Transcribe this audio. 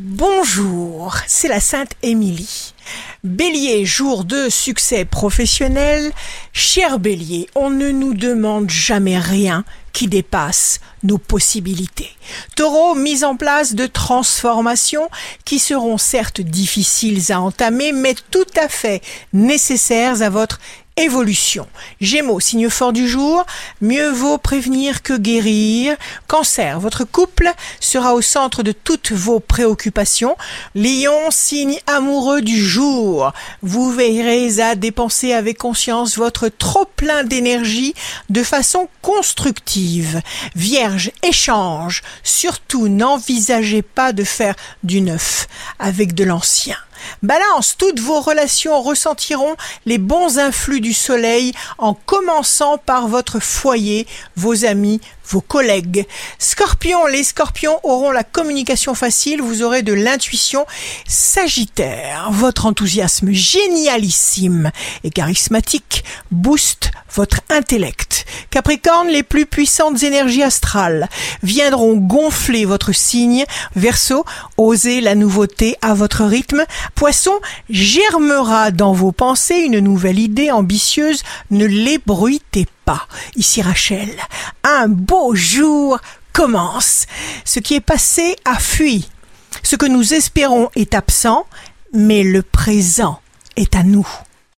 Bonjour, c'est la Sainte Émilie. Bélier, jour de succès professionnel. Cher Bélier, on ne nous demande jamais rien qui dépasse nos possibilités. Taureau, mise en place de transformations qui seront certes difficiles à entamer, mais tout à fait nécessaires à votre Évolution. Gémeaux, signe fort du jour, mieux vaut prévenir que guérir. Cancer, votre couple sera au centre de toutes vos préoccupations. Lion, signe amoureux du jour, vous veillerez à dépenser avec conscience votre trop plein d'énergie de façon constructive. Vierge, échange, surtout n'envisagez pas de faire du neuf avec de l'ancien. Balance, toutes vos relations ressentiront les bons influx du soleil en commençant par votre foyer, vos amis, vos collègues. Scorpion, les scorpions auront la communication facile, vous aurez de l'intuition. Sagittaire, votre enthousiasme génialissime et charismatique booste votre intellect. Capricorne, les plus puissantes énergies astrales viendront gonfler votre signe. Verseau, osez la nouveauté à votre rythme. Poisson, germera dans vos pensées une nouvelle idée ambitieuse. Ne l'ébruitez pas. Ici Rachel, un beau jour commence. Ce qui est passé a fui. Ce que nous espérons est absent, mais le présent est à nous.